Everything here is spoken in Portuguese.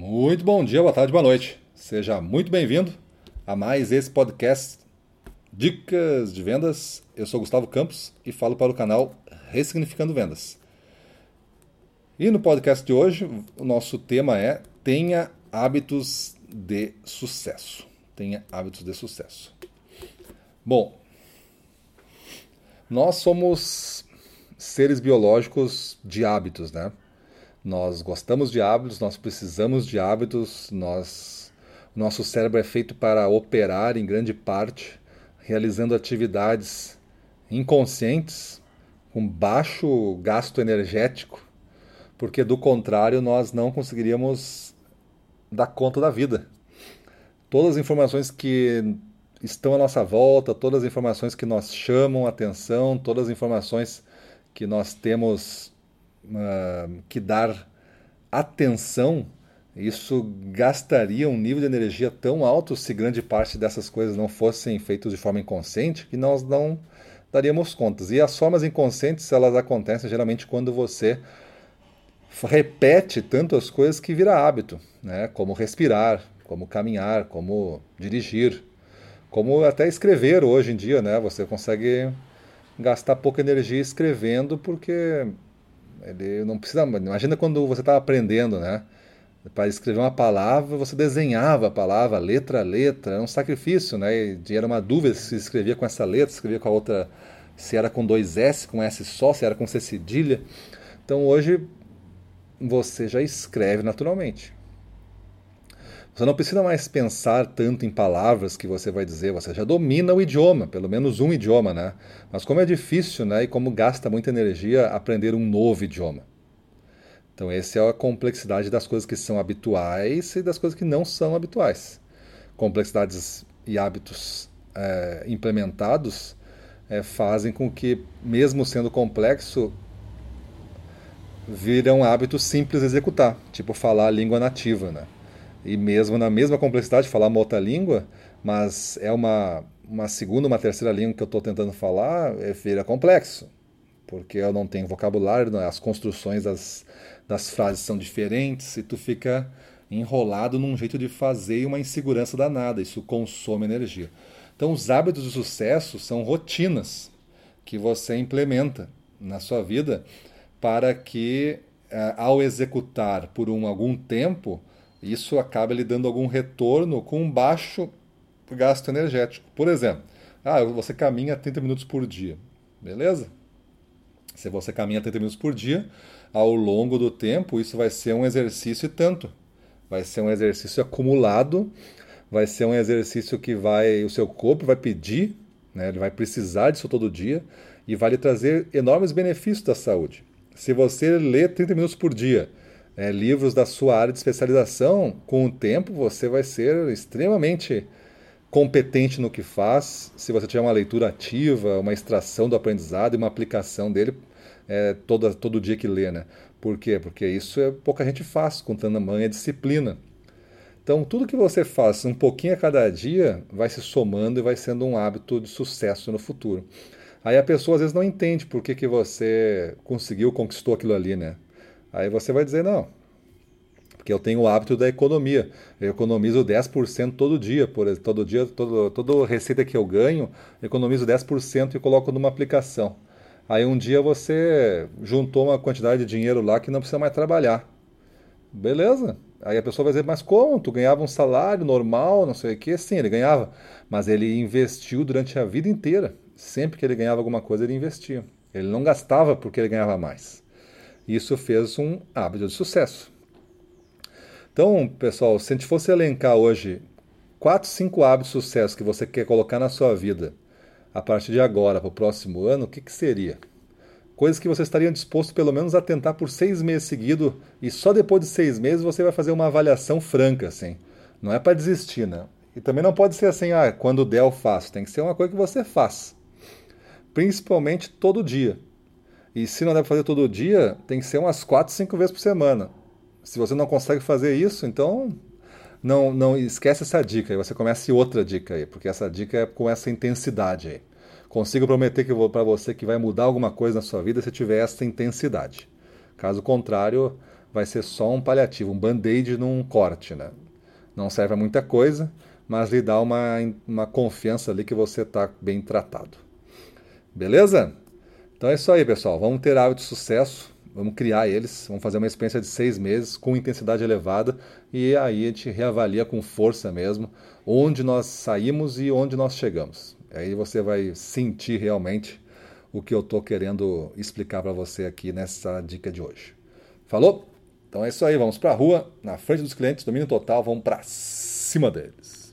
Muito bom dia, boa tarde, boa noite. Seja muito bem-vindo a mais esse podcast Dicas de Vendas. Eu sou Gustavo Campos e falo para o canal Ressignificando Vendas. E no podcast de hoje, o nosso tema é Tenha hábitos de sucesso. Tenha hábitos de sucesso. Bom, nós somos seres biológicos de hábitos, né? Nós gostamos de hábitos, nós precisamos de hábitos, nós, nosso cérebro é feito para operar em grande parte, realizando atividades inconscientes, com baixo gasto energético, porque do contrário nós não conseguiríamos dar conta da vida. Todas as informações que estão à nossa volta, todas as informações que nós chamam atenção, todas as informações que nós temos uh, que dar atenção, isso gastaria um nível de energia tão alto se grande parte dessas coisas não fossem feitas de forma inconsciente que nós não daríamos contas. E as formas inconscientes, elas acontecem geralmente quando você repete tanto as coisas que vira hábito, né? como respirar, como caminhar, como dirigir, como até escrever hoje em dia, né? Você consegue gastar pouca energia escrevendo porque ele não precisa. Imagina quando você estava aprendendo, né? Para escrever uma palavra, você desenhava a palavra, letra a letra, era um sacrifício, né? E era uma dúvida se escrevia com essa letra, se escrevia com a outra, se era com dois S, com S só, se era com C cedilha. Então hoje você já escreve naturalmente. Você não precisa mais pensar tanto em palavras que você vai dizer, você já domina o idioma, pelo menos um idioma, né? Mas como é difícil, né, e como gasta muita energia aprender um novo idioma. Então, essa é a complexidade das coisas que são habituais e das coisas que não são habituais. Complexidades e hábitos é, implementados é, fazem com que, mesmo sendo complexo, viram hábitos simples de executar, tipo falar a língua nativa, né? E mesmo na mesma complexidade, falar uma outra língua, mas é uma, uma segunda, uma terceira língua que eu estou tentando falar, é, vira complexo, porque eu não tenho vocabulário, né? as construções das, das frases são diferentes e tu fica enrolado num jeito de fazer e uma insegurança danada, isso consome energia. Então, os hábitos de sucesso são rotinas que você implementa na sua vida para que, eh, ao executar por um, algum tempo, isso acaba lhe dando algum retorno com um baixo gasto energético. Por exemplo, ah, você caminha 30 minutos por dia, beleza? Se você caminha 30 minutos por dia, ao longo do tempo, isso vai ser um exercício e tanto. Vai ser um exercício acumulado, vai ser um exercício que vai o seu corpo vai pedir, né? ele vai precisar disso todo dia e vai lhe trazer enormes benefícios da saúde. Se você lê 30 minutos por dia, é, livros da sua área de especialização, com o tempo você vai ser extremamente competente no que faz. Se você tiver uma leitura ativa, uma extração do aprendizado e uma aplicação dele é, todo, todo dia que lê. Né? Por quê? Porque isso é, pouca gente faz com tamanha disciplina. Então, tudo que você faz um pouquinho a cada dia vai se somando e vai sendo um hábito de sucesso no futuro. Aí a pessoa às vezes não entende por que, que você conseguiu, conquistou aquilo ali, né? Aí você vai dizer, não, porque eu tenho o hábito da economia. Eu economizo 10% todo dia, por todo dia, todo, toda receita que eu ganho, economizo 10% e coloco numa aplicação. Aí um dia você juntou uma quantidade de dinheiro lá que não precisa mais trabalhar. Beleza? Aí a pessoa vai dizer, mas como? Tu ganhava um salário normal, não sei o quê? Sim, ele ganhava. Mas ele investiu durante a vida inteira. Sempre que ele ganhava alguma coisa, ele investia. Ele não gastava porque ele ganhava mais. Isso fez um hábito de sucesso. Então, pessoal, se a gente fosse elencar hoje quatro, cinco hábitos de sucesso que você quer colocar na sua vida a partir de agora para o próximo ano, o que, que seria? Coisas que você estaria disposto pelo menos a tentar por seis meses seguidos e só depois de seis meses você vai fazer uma avaliação franca, assim. Não é para desistir, né? E também não pode ser assim, ah, quando der eu faço. Tem que ser uma coisa que você faz. Principalmente todo dia. E se não deve fazer todo dia, tem que ser umas 4, 5 vezes por semana. Se você não consegue fazer isso, então não, não esquece essa dica aí. Você começa outra dica aí, porque essa dica é com essa intensidade aí. Consigo prometer que para você que vai mudar alguma coisa na sua vida se tiver essa intensidade. Caso contrário, vai ser só um paliativo, um band-aid num corte, né? Não serve a muita coisa, mas lhe dá uma, uma confiança ali que você está bem tratado. Beleza? Então é isso aí, pessoal. Vamos ter hábitos de sucesso, vamos criar eles, vamos fazer uma experiência de seis meses com intensidade elevada e aí a gente reavalia com força mesmo onde nós saímos e onde nós chegamos. Aí você vai sentir realmente o que eu estou querendo explicar para você aqui nessa dica de hoje. Falou? Então é isso aí, vamos para a rua, na frente dos clientes, domínio total, vamos para cima deles.